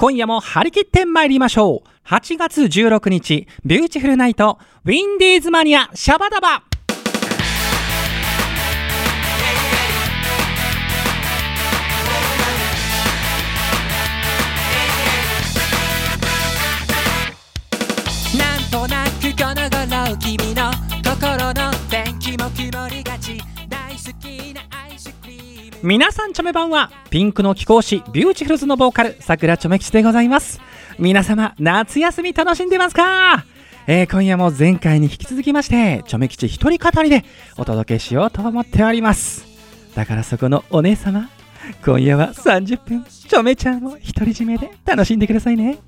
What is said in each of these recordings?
今夜も張り切って参りましょう。8月16日、ビューティフルナイト、ウィンディーズマニア、シャバダバ。皆さんちょめばんはピンクの貴公子ビューティフルズのボーカル桜チョメ吉でございます。皆様夏休み楽しんでますか？えー今夜も前回に引き続きましてチョメ吉一人語りでお届けしようと思っております。だからそこのお姉様今夜は30分チョメちゃんを独り占めで楽しんでくださいね。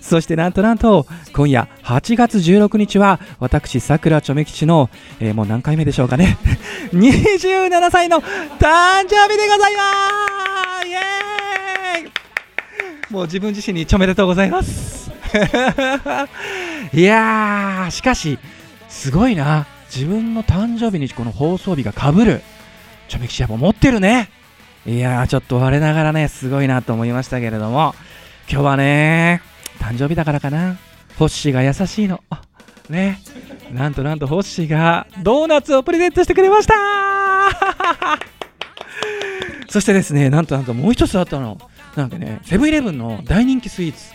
そしてなんとなんと今夜8月16日は私さくらちょめ吉の、えーもう何回目でしょうかね。27歳の誕生日でございます。イエーイ。もう自分自身にちょめでとうございます。いやーしかしすごいな。自分の誕生日にこの放送日がかぶる。ちょめ吉やっぱ持ってるね。いやーちょっと我ながらねすごいなと思いましたけれども今日はね誕生日だからかな。ホッシーが優しいの。ね。なんとなんとホッシーがドーナツをプレゼントしてくれました。そしてですねなんとなんともう一つあったの。なんかねセブンイレブンの大人気スイーツ。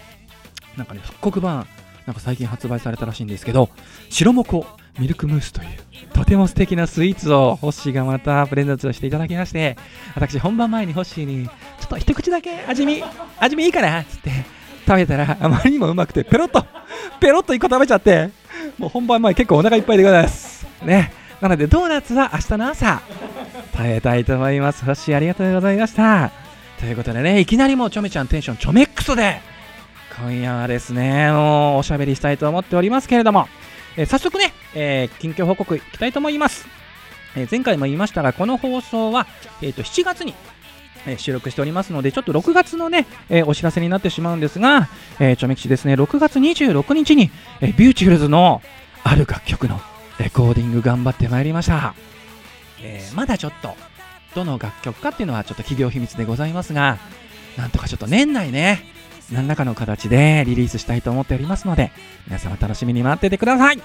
なんかね復刻版なんか最近発売されたらしいんですけど白もこ。ミルクムースというとても素敵なスイーツをホッシーがまたプレゼントしていただきまして私本番前にホッシーにちょっと一口だけ味見味見いいかな？っつって食べたらあまりにもうまくてペロッとペロッと一個食べちゃってもう本番前結構お腹いっぱいでございます。ね。なのでドーナツは明日の朝食べたいと思います。ホッシーありがとうございました。ということでねいきなりもうちょめちゃんテンションちょめっくそで今夜はですねもうおしゃべりしたいと思っておりますけれども、え早速ね、えー近況報告いきたいと思います、えー前回も言いましたがこの放送は、えーと7月に収録しておりますので、ちょっと6月のね、えお知らせになってしまうんですが、えー、ちょめきちですね、6月26日に、えビューティフルズのある楽曲のレコーディング頑張ってまいりました。えまだちょっと、どの楽曲かっていうのはちょっと企業秘密でございますが、なんとかちょっと年内ね、何らかの形でリリースしたいと思っておりますので、皆様楽しみに待っててください。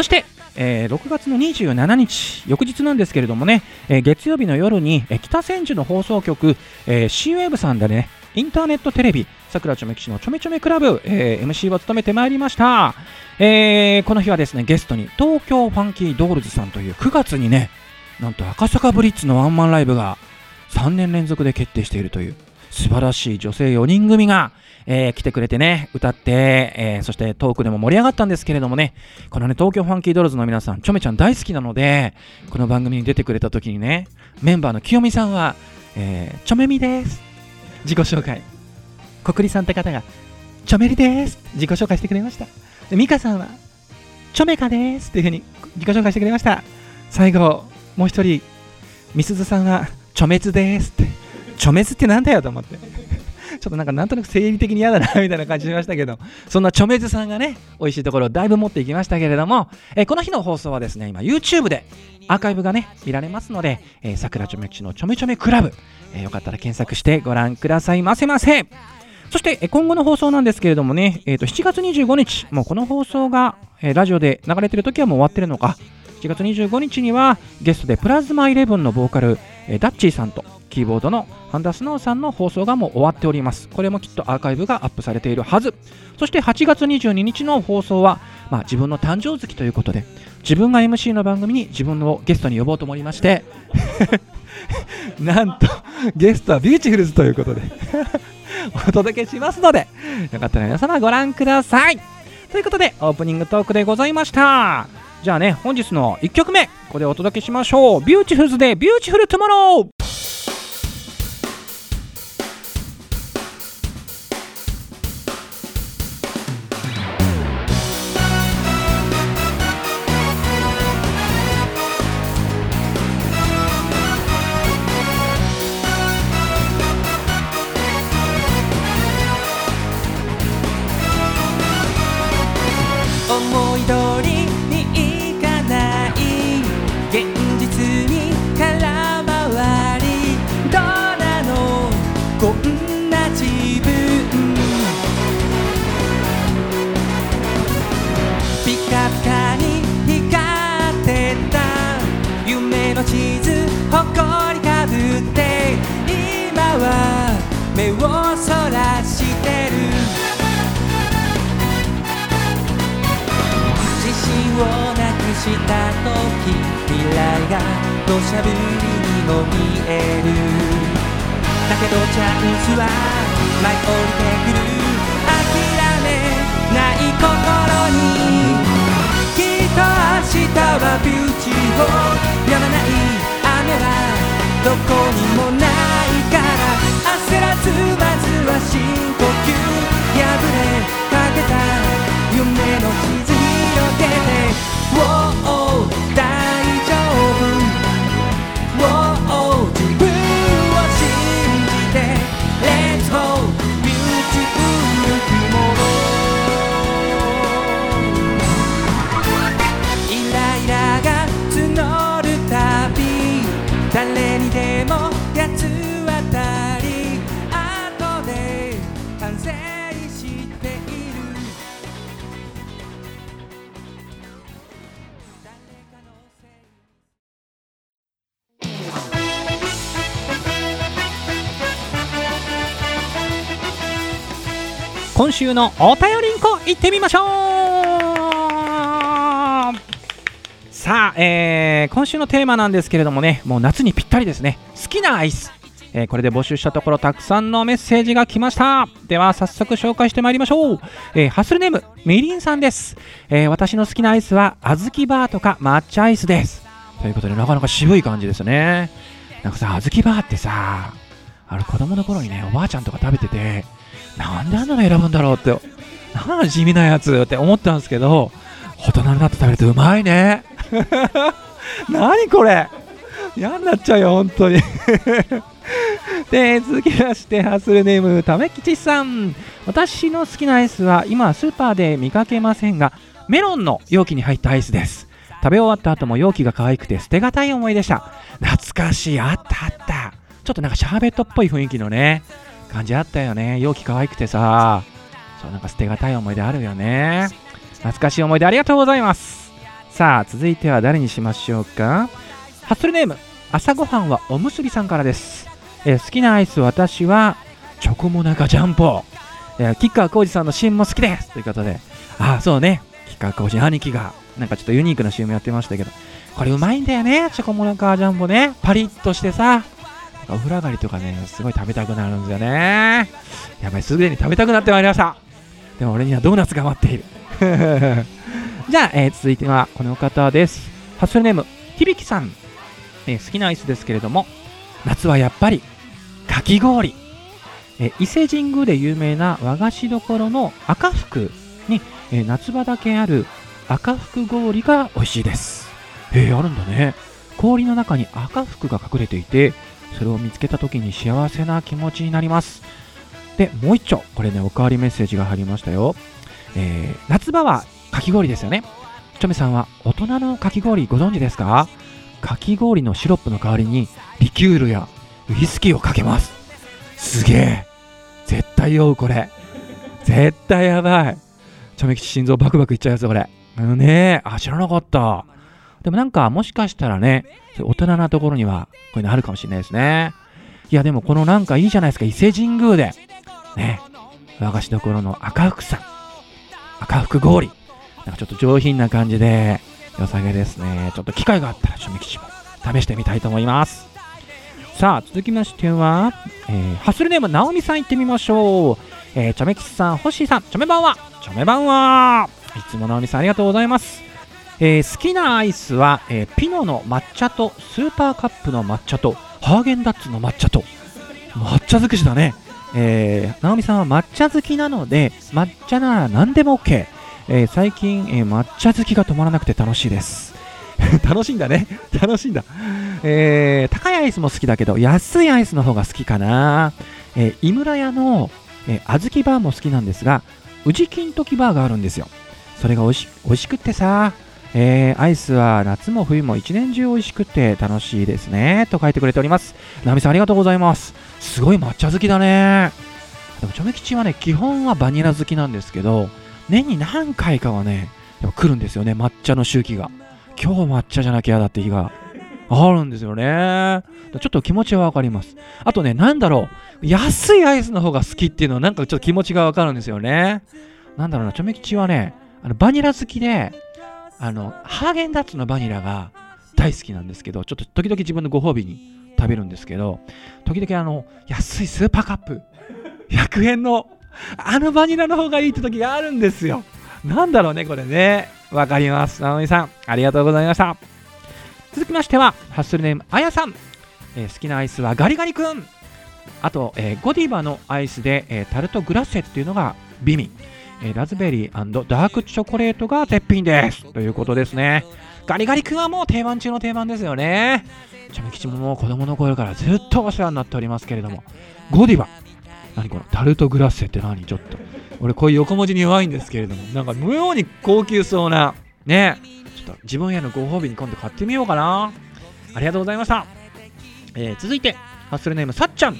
そして、えー6月の27日、翌日なんですけれどもね、えー月曜日の夜に、えー北千住の放送局、えー、C ウェーブさんでね、インターネットテレビ、さくらちょめきちのちょめちょめクラブ、えー MC を務めてまいりました。えーこの日はですね、ゲストに東京ファンキードールズさんという9月にね、なんと赤坂ブリッツのワンマンライブが3年連続で決定しているという素晴らしい女性4人組が、えー来てくれてね、歌って、えーそしてトークでも盛り上がったんですけれどもね、このね、東京ファンキードールズの皆さん、ちょめちゃん大好きなので、この番組に出てくれた時にね、メンバーの清美さんは、えーちょめみです。自己紹介。こくりさんって方が、ちょめりです。自己紹介してくれました。で、ミカさんは、ちょめかです。っていうふうに自己紹介してくれました。最後、もう一人、みすずさんは、ちょめつですって。ちょめつってなんだよと思って。ちょっとなんかなんとなく生理的に嫌だなみたいな感じしましたけど、そんなちょめずさんがね、美味しいところをだいぶ持っていきましたけれども、えーこの日の放送はですね、今 YouTube でアーカイブがね、見られますので、えー、桜ちょめ吉のちょめちょめクラブ、えーよかったら検索してご覧くださいませませ。そして、今後の放送なんですけれどもね、えーと7月25日、もうこの放送が、えラジオで流れてる時はもう終わってるのか、7月25日にはゲストでプラズマイレブンのボーカル、えダッチーさんとキーボードのハンダスノーさんの放送がもう終わっております。これもきっとアーカイブがアップされているはず。そして8月22日の放送は、まあ、自分の誕生月ということで、自分が MC の番組に自分をゲストに呼ぼうと思いまして、なんとゲストはビューティフルズということで お届けしますので、よかったら皆様ご覧ください。ということで、オープニングトークでございました。じゃあね、本日の1曲目、ここでお届けしましょう。ビューティフルズでビューティフルトゥモローはビューティフルやまない雨はどこにもないから焦らずまずは深呼吸破れかけた夢の日今週のお便りんこ行ってみましょう。さあ、えー今週のテーマなんですけれどもねもう夏にぴったりですね。好きなアイス、えーこれで募集したところたくさんのメッセージが来ました。では早速紹介してまいりましょう、えーハスルネームみりんさんです、え私の好きなアイスは小豆バーとか抹茶アイスです。ということでなかなか渋い感じですね。なんかさ小豆バーってさあれ子供の頃にねおばあちゃんとか食べててなんであんなの選ぶんだろうって、なん地味なやつって思ったんですけど、大人になって食べるとうまいね。何これ嫌になっちゃうよ、本当に。で、続きまして、ハッスルネーム、ためきちさん。私の好きなアイスは、今、スーパーで見かけませんが、メロンの容器に入ったアイスです。食べ終わった後も容器が可愛くて捨てがたい思いでした。懐かしい、あったあった。ちょっとなんかシャーベットっぽい雰囲気のね、感じあったよね。容器可愛くてさ、そうなんか捨てがたい思い出あるよね。懐かしい思い出ありがとうございます。さあ、続いては誰にしましょうか。ハッスルネーム、朝ごはんはおむすびさんからです。えー好きなアイス、私は、チョコモナカジャンボ。え、吉川浩司さんの CM も好きですということで、ああ、そうね。吉川浩司兄貴が、なんかちょっとユニークな CM やってましたけど、これうまいんだよね、チョコモナカジャンボね。パリッとしてさ、お風呂上がりとかね、すごい食べたくなるんですよね。やばい、すでに食べたくなってまいりました。でも俺にはドーナツが待っている。じゃあ、えー続いてはこの方です。ハッスルネーム、響さん、えー好きなアイスですけれども、夏はやっぱり、かき氷。え伊勢神宮で有名な和菓子どころの赤福に、え夏場だけある赤福氷が美味しいです。へえ、あるんだね。氷の中に赤福が隠れていて、それを見つけた時に幸せな気持ちになります。で、もう一丁、これね、おかわりメッセージが入りましたよ。えー夏場はかき氷ですよね。ちょめさんは大人のかき氷ご存知ですか？かき氷のシロップの代わりにリキュールやウイスキーをかけます。すげえ。絶対酔う、これ。絶対やばい。ちょめ吉心臓バクバクいっちゃうやつ、これ。うんね。あ、知らなかった。でもなんか、もしかしたらね、大人なところには、こういうのあるかもしれないですね。いや、でもこのなんかいいじゃないですか、伊勢神宮で。ね。和菓子どころの赤福さん。赤福氷。なんかちょっと上品な感じで、良さげですね。ちょっと機会があったら、ちょめ吉も試してみたいと思います。さあ、続きましては、えーハッスルネーム、なおみさん行ってみましょう。えー、ちょめ吉さん、ほっしーさん、ちょめばんは、ちょめばんは。いつもなおみさんありがとうございます。えー好きなアイスは、えーピノの抹茶とスーパーカップの抹茶とハーゲンダッツの抹茶と抹茶尽くしだね。えー、直美さんは抹茶好きなので抹茶なら何でも OK、えー最近、えー抹茶好きが止まらなくて楽しいです。楽しいんだね。楽しいんだ、えー高いアイスも好きだけど安いアイスの方が好きかな、えー井村屋の、えー、小豆バーも好きなんですが宇治金時バーがあるんですよ。それが美味し美味しくってさ。えーアイスは夏も冬も一年中美味しくて楽しいですねと書いてくれておりますナミさんありがとうございますすごい抹茶好きだねでもチョメ吉はね基本はバニラ好きなんですけど年に何回かはねやっぱ来るんですよね抹茶の周期が今日抹茶じゃなきゃだって日があるんですよね。ちょっと気持ちはわかります。あとね、なんだろう。安いアイスの方が好きっていうのはなんかちょっと気持ちがわかるんですよね。なんだろうな、チョメ吉はね、あのバニラ好きで、あの、ハーゲンダッツのバニラが大好きなんですけど、ちょっと時々自分のご褒美に食べるんですけど、時々あの、安いスーパーカップ、100円の、あのバニラの方がいいって時があるんですよ。なんだろうね、これね。わかります。直美さん、ありがとうございました。続きましては、ハッスルネーム、あやさん。えー好きなアイスはガリガリ君。あと、えーゴディバのアイスで、えータルトグラッセっていうのが美味。えラズベリーダークチョコレートが絶品です。ということですね。ガリガリ君はもう定番中の定番ですよね。ちゃめ吉ももう子供の頃からずっとお世話になっておりますけれども、ゴディバ。何このタルトグラッセって何ちょっと。俺こういう横文字に弱いんですけれども、なんか妙に高級そうな、ね。ちょっと自分へのご褒美に今度買ってみようかな。ありがとうございました。えー続いて、ハッスルネームさっちゃん。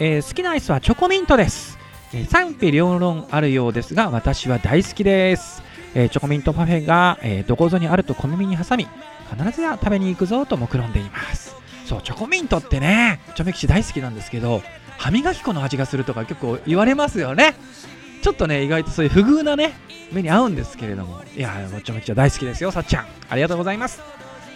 えー好きなアイスはチョコミントです。え賛否両論あるようですが、私は大好きです。えチョコミントパフェが、えどこぞにあると小耳に挟み、必ずや食べに行くぞと目論んでいます。そう、チョコミントってね、チョメキシ大好きなんですけど、歯磨き粉の味がするとか結構言われますよね。ちょっとね、意外とそういう不遇なね、目に合うんですけれども、いや、もちろんちゃ大好きですよ、さっちゃん。ありがとうございます。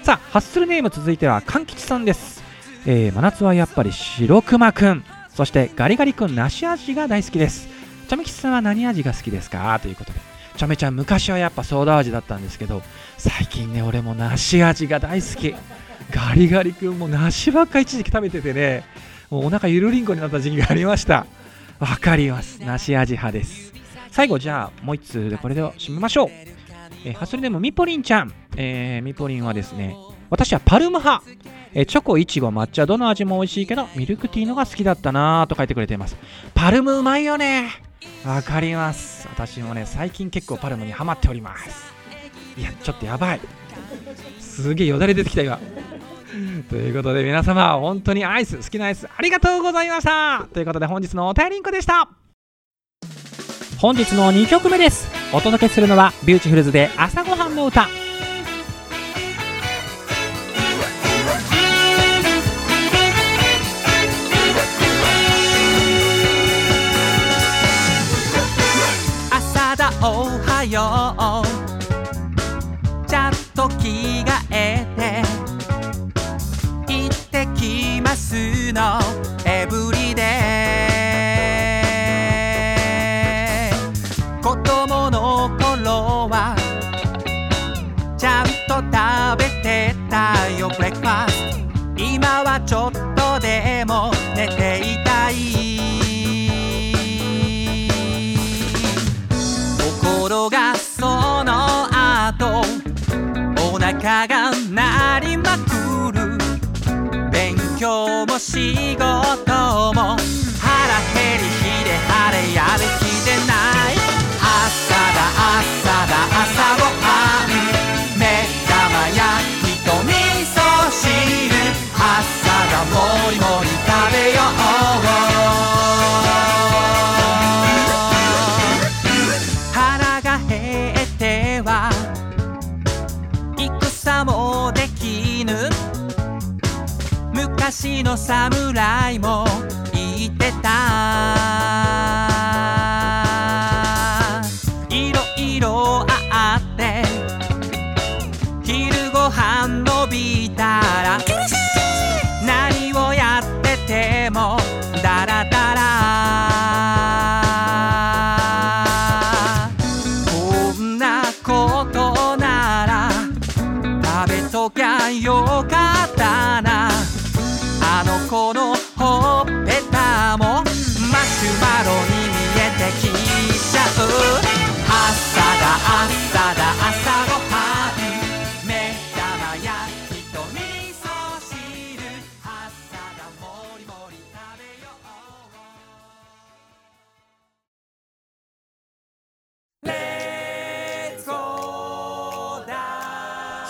さあ、ハッスルネーム続いては、かんきちさんです。えー真夏はやっぱり白熊くん、そしてガリガリくん梨味が大好きです。ちゃめきさんは何味が好きですか？ということで。ちゃめちゃん、昔はやっぱソーダ味だったんですけど、最近ね、俺も梨味が大好き。ガリガリくんも梨ばっかり一時期食べててね、もうお腹ゆるりんこになった時期がありました。わかります。梨味派です。最後、じゃあ、もう一通でこれで締めましょう。えーハスルネームみぽりんちゃん。えーみぽりんはですね、私はパルム派。えチョコ、イチゴ、抹茶、どの味も美味しいけど、ミルクティーのが好きだったなぁと書いてくれています。パルムうまいよね。わかります。私もね、最近結構パルムにハマっております。いや、ちょっとやばい。すげえよだれ出てきた今。ということで皆様、本当にアイス、好きなアイス、ありがとうございましたということで本日のお便りんこでした本日の2曲目ですお届けするのはビューティフルズで朝ごはんの歌おはよう。ちゃんと着替えて。行ってきますの。 every day。子供の頃は。ちゃんと食べてたよ。 breakfast。今はちょっと仕事もの侍も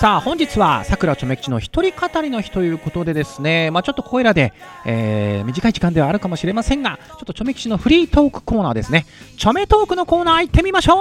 さあ本日はさくらちょめきちの一人語りの日ということでですねまあちょっとこれらで、えー短い時間ではあるかもしれませんがちょっとちょめきちのフリートークコーナーですね。ちょめトークのコーナー行ってみましょう。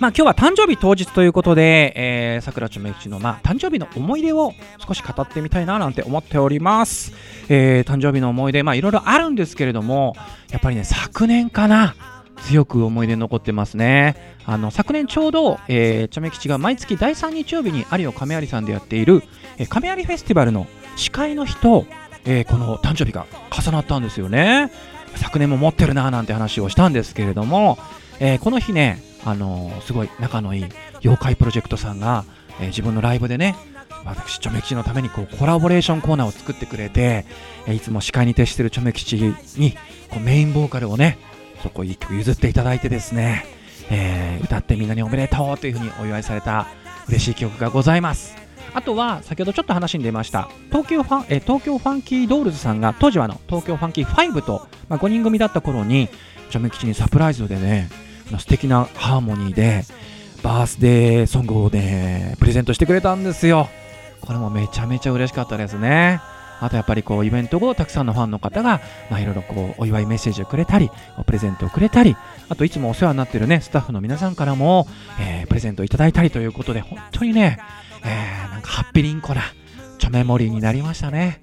まあ、今日は誕生日当日ということで、えー、桜ちょめ吉の、まあ、誕生日の思い出を少し語ってみたいななんて思っております。えー、誕生日の思い出、まあ、いろいろあるんですけれども、やっぱりね、昨年かな、強く思い出残ってますね。あの昨年ちょうど、えー、ちょめ吉が毎月第3日曜日に有尾亀有さんでやっている、えー、亀有フェスティバルの司会の日と、えー、この誕生日が重なったんですよね。昨年も持ってるななんて話をしたんですけれども、えー、この日ね、あのー、すごい仲のいい妖怪プロジェクトさんが、えー、自分のライブでね私チョメ吉のためにこうコラボレーションコーナーを作ってくれて、いつも司会に徹してるチョメ吉にこうメインボーカルをねそこ一曲譲っていただいてですね、え歌ってみんなにおめでとうというふうにお祝いされた嬉しい曲がございます。あとは先ほどちょっと話に出ました東京ファン、え東京ファンキードールズさんが当時はの東京ファンキー5と、まあ、5人組だった頃にチョメ吉にサプライズでね素敵なハーモニーでバースデーソングをねプレゼントしてくれたんですよ。これもめちゃめちゃ嬉しかったですね。あとやっぱりこうイベント後たくさんのファンの方がいろいろこうお祝いメッセージをくれたりプレゼントをくれたりあといつもお世話になってるねスタッフの皆さんからも、えー、プレゼントをいただいたりということで本当にね、えー、なんかハッピリンコなチョメモリーになりましたね。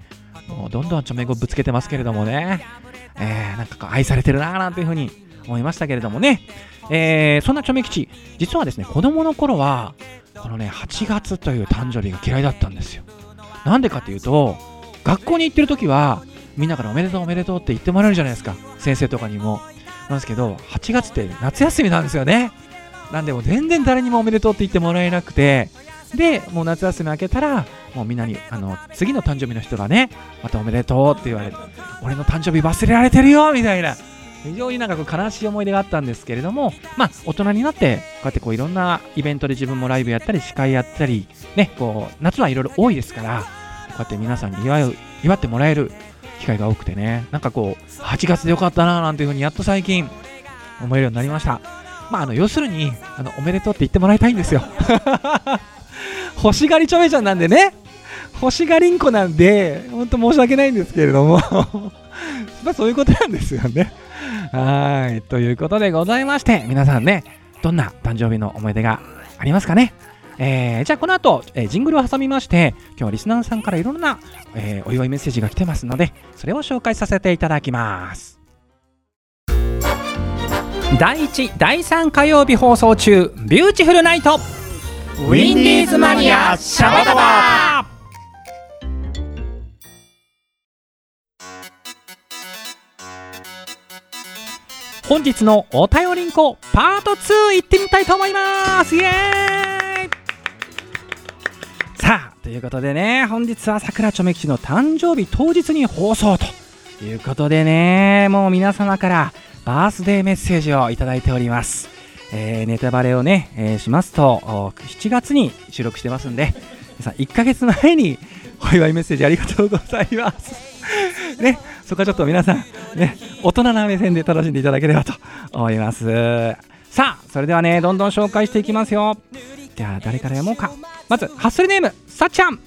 もうどんどんチョメ語ぶつけてますけれどもね、えー、なんかこう愛されてるなーなんていうふうに思いましたけれどもね、えー、そんなチョメ吉実はですね子供の頃はこのね8月という誕生日が嫌いだったんですよ。なんでかっていうと学校に行ってる時はみんなからおめでとうおめでとうって言ってもらえるじゃないですか。先生とかにも。なんですけど8月って夏休みなんですよね。なんでも全然誰にもおめでとうって言ってもらえなくて。でもう夏休み明けたらもうみんなにあの次の誕生日の人がねまたおめでとうって言われて俺の誕生日忘れられてるよみたいな。非常になんかこう悲しい思い出があったんですけれども、まあ、大人になってこうやってこういろんなイベントで自分もライブやったり司会やったり、ね、こう夏はいろいろ多いですからうやって皆さんに祝う祝ってもらえる機会が多くてねなんかこう8月でよかったななんていうふうにやっと最近思えるようになりました。まあ、あの要するにあのおめでとうって言ってもらいたいんですよ。欲しがりちょめちゃんなんでね欲しがりんこなんで本当申し訳ないんですけれども まあそういうことなんですよね。はい。ということでございまして、皆さんね、どんな誕生日の思い出がありますかね？えー、じゃあこの後、えー、ジングルを挟みまして今日はリスナーさんからいろんな、えー、お祝いメッセージが来てますのでそれを紹介させていただきます。第1第3火曜日放送中ビューティフルナイト。ウィンディーズマニアシャバダバ。本日のお便りんこパート2行ってみたいと思います。イエーイさあということでね本日は桜ちょめ吉の誕生日当日に放送ということでねもう皆様からバースデーメッセージをいただいております、えー、ネタバレをね、えー、しますと7月に収録してますんで皆さん1ヶ月前に お祝いメッセージありがとうございますね、そこはちょっと皆さん、ね、大人な目線で楽しんでいただければと思います。さあ、それではね、どんどん紹介していきますよ。じゃあ、誰から読もうか。まず、ハッスルネーム、さっちゃん。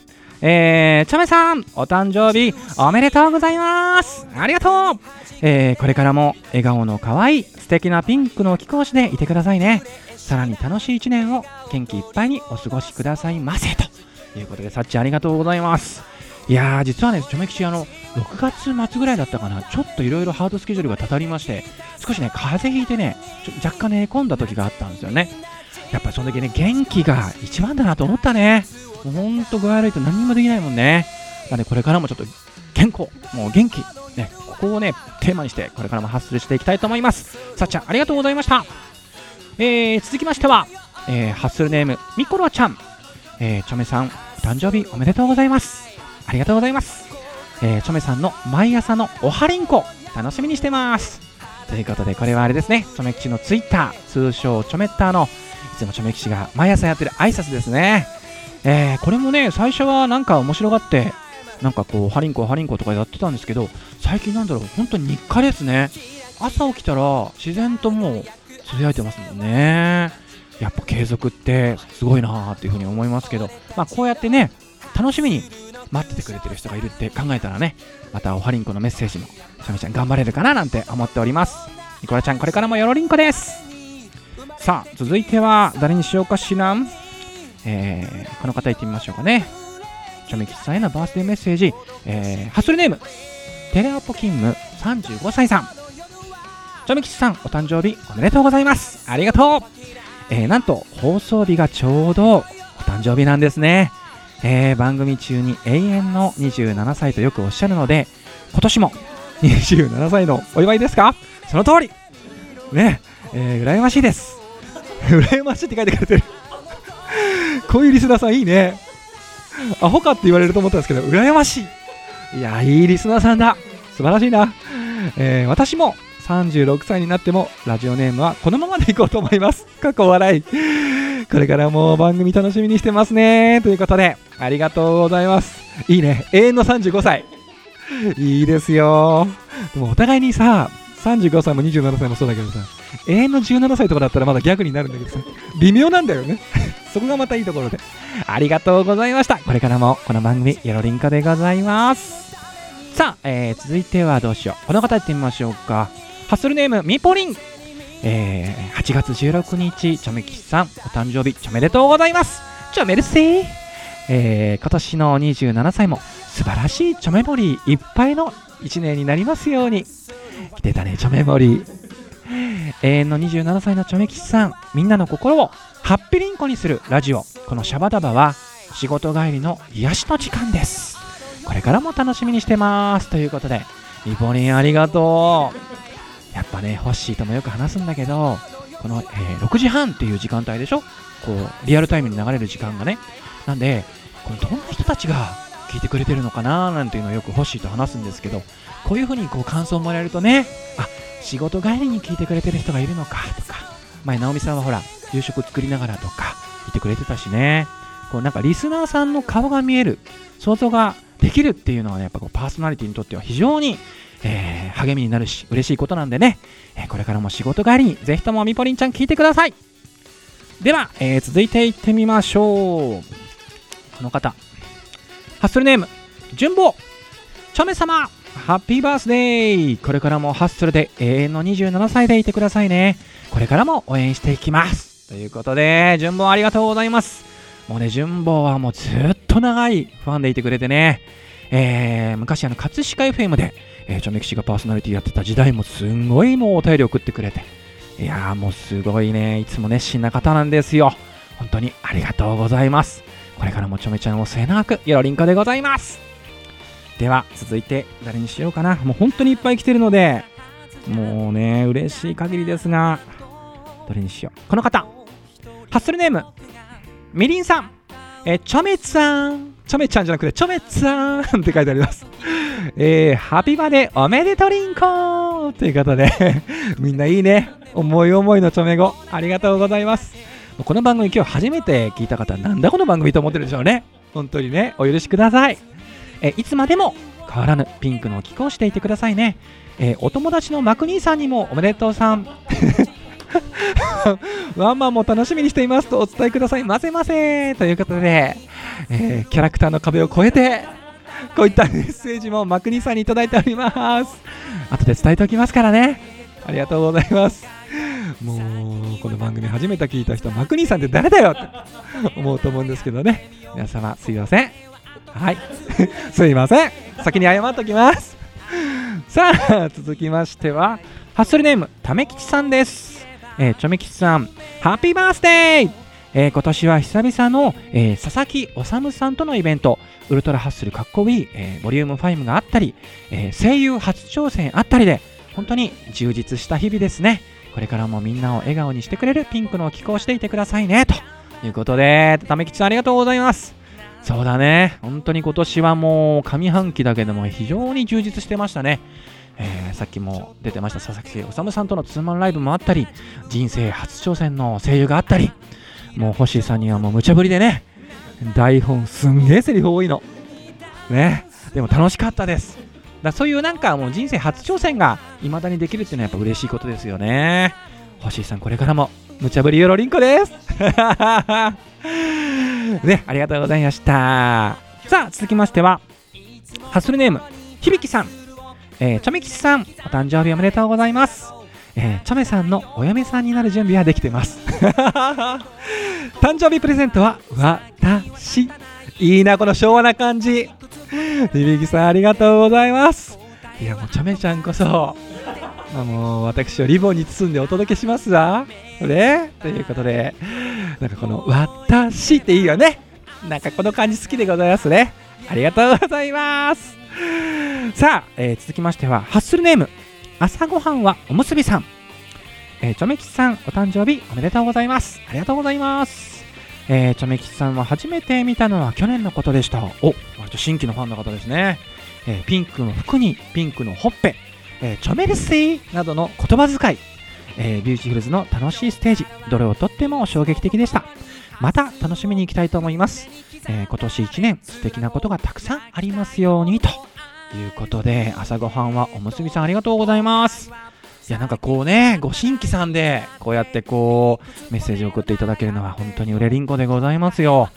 えー、チャメさん、お誕生日おめでとうございます。ありがとう。えー、これからも笑顔の可愛い素敵なピンクの貴公子でいてくださいね。さらに楽しい一年を元気いっぱいにお過ごしくださいませ。ということで、さっちゃんありがとうございます。いやー、実はね、ちょめきち、あの、6月末ぐらいだったかな、ちょっといろいろハードスケジュールがたたりまして、少しね、風邪ひいてね、ちょ若干寝込んだ時があったんですよね。やっぱその時ね、元気が一番だなと思ったね。もうほんと具合悪いと何もできないもんね。なので、これからもちょっと健康、もう元気、ね、ここをね、テーマにして、これからもハッスルしていきたいと思います。さっちゃん、ありがとうございました。えー、続きましては、えー、ハッスルネーム、ミコロちゃん。えー、チョメさん、誕生日おめでとうございます。ありがとうございます。えー、チョメさんの毎朝のおはりんこ、楽しみにしてます。ということで、これはあれですね、チョメ吉のツイッター、通称チョメッターの、つもチョメ吉が毎朝やってる挨拶ですね。えー、これもね、最初はなんか面白がって、なんかこう、ハリンコ、ハリンコとかやってたんですけど、最近なんだろう、本当に日課ですね。朝起きたら、自然ともう、つぶやいてますもんね。やっぱ継続ってすごいなーっていうふうに思いますけど、まあ、こうやってね、楽しみに待っててくれてる人がいるって考えたらね、またおはりんこのメッセージも、しゃみちゃん頑張れるかななんて思っております。ニコラちゃん、これからもよろりんこです。さあ続いては誰にしようかしらえーこの方行ってみましょうかね。チョメ吉さんへのバースデーメッセージ、えーハッスルネーム。テレアポ勤務。35歳さん。チョメ吉さんお誕生日おめでとうございます。ありがとう、えーなんと放送日がちょうどお誕生日なんですね、えー番組中に永遠の27歳とよくおっしゃるので今年も27歳のお祝いですか？その通り。ね。えー、羨ましいです。羨ましいって書いてくれてる。こういうリスナーさんいいね。アホかって言われると思ったんですけど羨ましい。いやいいリスナーさんだ。素晴らしいな、えー私も36歳になってもラジオネームはこのままでいこうと思います。過去笑い。これからも番組楽しみにしてますね。ということでありがとうございます。いいね。永遠の35歳い。いですよ。でもお互いにさ35歳も27歳もそうだけどさ 永遠の17歳とかだったらまだ逆になるんだけどさ。微妙なんだよね。そこがまたいいところで。ありがとうございました。これからもこの番組よろりんかでございます。さあ、えー続いてはどうしよう。この方やってみましょうか。ハッスルネームみぽりんえー8月16日チョメキさん。お誕生日おめでとうございます。チョメルシー。えー今年の27歳も素晴らしいチョメモリー。いっぱいの1年になりますように。来てたねチョメモリー。永遠の27歳のチョメキシさんみんなの心をハッピリンコにするラジオ。このシャバダバは仕事帰りの癒しの時間です。これからも楽しみにしてます。ということでリポリンありがとう。やっぱねホッシーともよく話すんだけどこの、えー6時半っていう時間帯でしょ？こうリアルタイムに流れる時間がね。なんでこのどんな人たちが聞いてくれてるのかな？なんていうのをよくホッシーと話すんですけどこういう風にこう感想をもらえるとねあ仕事帰りに聞いてくれてる人がいるのか？とか前直美さんはほら夕食作りながらとか言ってくれてたしね。こうなんかリスナーさんの顔が見える想像ができるっていうのはねやっぱこうパーソナリティにとっては非常に、えー励みになるし嬉しいことなんでね、えーこれからも仕事帰りにぜひともみぽりんちゃん聞いてください。では、えー続いていってみましょう。この方。ハッスルネーム順坊チョメ様。ハッピーバースデー。これからもハッスルで永遠の27歳でいてくださいね。これからも応援していきます。ということで順坊ありがとうございます。もうね順坊はもうずっと長いファンでいてくれてね。えー昔あの葛飾 FM で、えー、チョメキシがパーソナリティやってた時代もすんごいもうお便り送ってくれて。いやーもうすごいね。いつも熱心な方なんですよ。本当にありがとうございます。これからもちょめちゃんを末永くよろりんこでございます。では続いて誰にしようかな。もう本当にいっぱい来てるのでもうね嬉しい限りですがどれにしよう。この方。ハッスルネーム。みりんさん。えちょめさん。ちょめちゃんじゃなくてちょめさん って書いてあります。えー、ハピバでおめでとりんこということでみんないいね。思い思いのちょめ語。ありがとうございます。この番組今日初めて聞いた方なんだこの番組と思ってるでしょうね。本当にね。お許しください。えいつまでも変わらぬピンクの気候をしていてくださいね、えお友達のマクニーさんにもおめでとうさん。ワンマンも楽しみにしていますとお伝えください。ませませ。ということで、えーキャラクターの壁を越えてこういったメッセージもマクニーさんにいただいております。後で伝えておきますからね。ありがとうございます。もうこの番組初めて聞いた人マクニーさんって誰だよって思うと思うんですけどね。皆様すいません。はい。すいません。先に謝っときます。さあ続きましてはハッスルネームためきちさんです、えー、ちょめきちさんハッピーバースデー！えー今年は久々の、えー佐々木修さんとのイベント。ウルトラハッスルかっこいい、えーボリューム5があったり、え声優初挑戦あったりで本当に充実した日々ですね。これからもみんなを笑顔にしてくれるピンクの気候をしていてくださいね。ということでためきちさんありがとうございます。そうだね。本当に今年はもう上半期だけでも非常に充実してましたね。えーさっきも出てました佐々木修さんとのツーマンライブもあったり人生初挑戦の声優があったり。もう星さんにはもう無茶ぶりでね台本すんげえセリフ多いの。ね。でも楽しかったです。だそういうなんかもう人生初挑戦が未だにできるっていうのはやっぱ嬉しいことですよね。星さんこれからも無茶ぶりよろりんこです。ねありがとうございました。さあ続きましてはハッスルネーム響さん。えー、チョメキさん、お誕生日おめでとうございます。えー、チョメさんのお嫁さんになる準備はできてます。誕生日プレゼントは私。いいなこの昭和な感じ。響さんありがとうございます。いやもうチョメちゃんこそあもう私をリボンに包んでお届けしますわ。ね？ということでなんかこの「私」っていいよね。なんかこの感じ好きでございますね。ありがとうございます。さあ、えー、続きましてはハッスルネーム朝ごはんはおむすびさん。えー、チョメキさんお誕生日おめでとうございます。ありがとうございます。えー、チョメキさんは初めて見たのは去年のことでした。お割と新規のファンの方ですね、えー、ピンクの服にピンクのほっぺ、えー、チョメルシーなどの言葉遣い、えー、ビューティフルズの楽しいステージ。どれをとっても衝撃的でした。また楽しみに行きたいと思います、えー、今年1年素敵なことがたくさんありますようにということで朝ごはんはおむすびさんありがとうございますいやなんかこうねご新規さんでこうやってこうメッセージを送っていただけるのは本当に売れりんこでございますよ。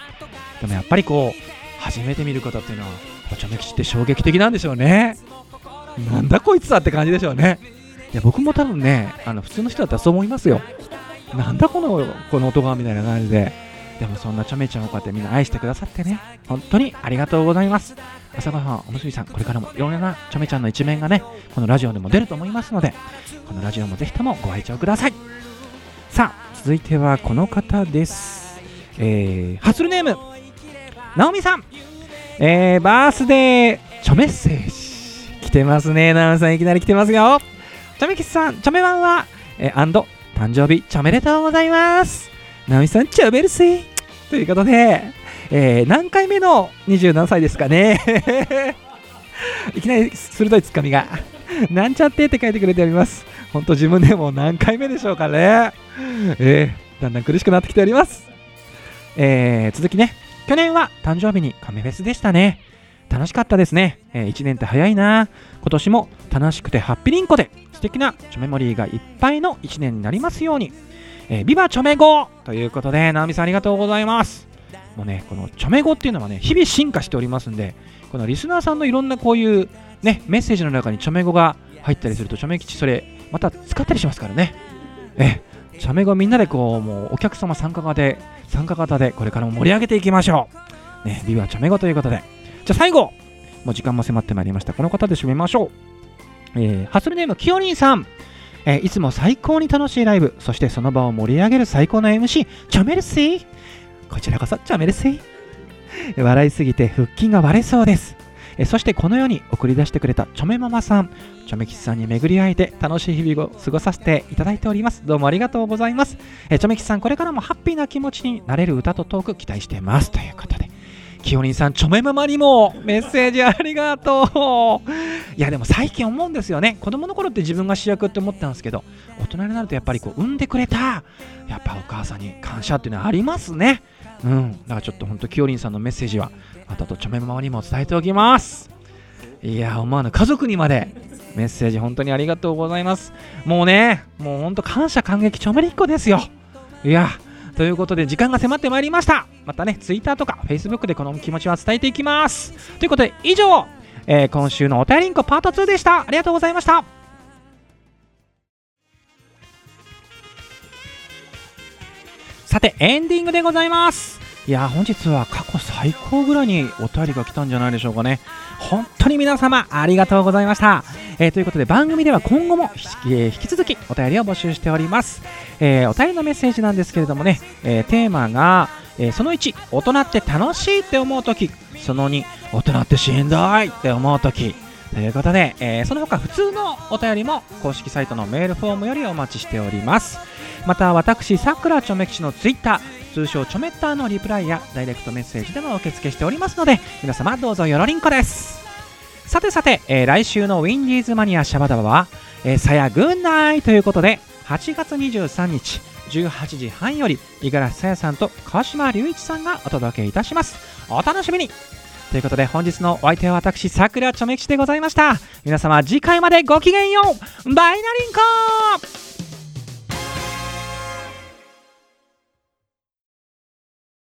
でもやっぱりこう初めて見る方っていうのはお茶目吉って衝撃的なんでしょうね。なんだこいつだって感じでしょうね。いや僕も多分ねあの普通の人だったらそう思いますよ。なんだこのこの音がみたいな感じで。でもそんなちょめちゃんをこうやってみんな愛してくださってね。本当にありがとうございます。朝ごはんおむすびさんこれからもいろんなちょめちゃんの一面がねこのラジオでも出ると思いますのでこのラジオもぜひともご愛聴ください。さあ続いてはこの方です。えー、ハッスルネームなおみさん。えー、バースデーちょメッセージ。来てますねなおみさん。いきなり来てますよ。ちょめきさんちょめワンはえー、アンド誕生日ちょめでとうございます。なおみさんちょめるせということでえー、何回目の27歳ですかね。いきなり鋭いツッコミが。なんちゃってって書いてくれております。本当自分でも何回目でしょうかね。えー、だんだん苦しくなってきております。えー、続きね。去年は誕生日にカメフェスでしたね。楽しかったですね、えー、1年って早いな。今年も楽しくてハッピリンコで素敵なチョメモリーがいっぱいの1年になりますように。えー、ビバチョメ語ということで、ナオミさんありがとうございます。もうね、このチョメ語っていうのはね、日々進化しておりますんで、このリスナーさんのいろんなこういうね、メッセージの中にチョメ語が入ったりすると、チョメ吉それ、また使ったりしますからね。え、チョメ語みんなでこう、もうお客様参加型で、参加型でこれからも盛り上げていきましょう。ね、ビバチョメ語ということで。じゃあ最後、もう時間も迫ってまいりました。この方で締めましょう。えー、ハスルネームきよりんさん。えー、いつも最高に楽しいライブ、そしてその場を盛り上げる最高の MC、チョメルシーこちらこそチョメルシー笑いすぎて腹筋が割れそうです。えそしてこの世に送り出してくれたチョメママさん、チョメキスさんに巡り会えて楽しい日々を過ごさせていただいております。どうもありがとうございます。えチョメキスさん、これからもハッピーな気持ちになれる歌とトーク期待してます。ということで。きよりんさん、チョメママにもメッセージありがとう。いや、でも最近思うんですよね。子供の頃って自分が主役って思ったんですけど、大人になるとやっぱりこう、産んでくれた、やっぱお母さんに感謝っていうのはありますね。うん。だからちょっと本当、きよりんさんのメッセージは、あととチョメママにも伝えておきます。いや、思わぬ家族にまでメッセージ本当にありがとうございます。もうね、もう本当感謝感激ちょめりっこですよ。いや、ということで時間が迫ってまいりました。またね Twitter とか Facebook でこの気持ちは伝えていきます。ということで以上、えー、今週のお便りんこパート2でした。ありがとうございました。さてエンディングでございます。いや本日は過去最高ぐらいにお便りが来たんじゃないでしょうかね。本当に皆様ありがとうございました、え、ということで番組では今後も引き,、え、引き続きお便りを募集しております、え、お便りのメッセージなんですけれどもね、えテーマが、えその1大人って楽しいって思う時。その2大人ってしんどいって思う時。ということで、えー、その他普通のお便りも公式サイトのメールフォームよりお待ちしております。また私さくらちょめきちのツイッター通称チョメッターのリプライやダイレクトメッセージでも受付しておりますので皆様どうぞよろりんこです。さてさて、えー、来週のウィンディーズマニアシャバダバは、えー、さやぐんないということで8月23日18時半より五十嵐さやさんと川島隆一さんがお届けいたします。お楽しみに。ということで本日のお相手は私さくらちょめきちでございました。皆様次回までごきげんよう。バイナリンコ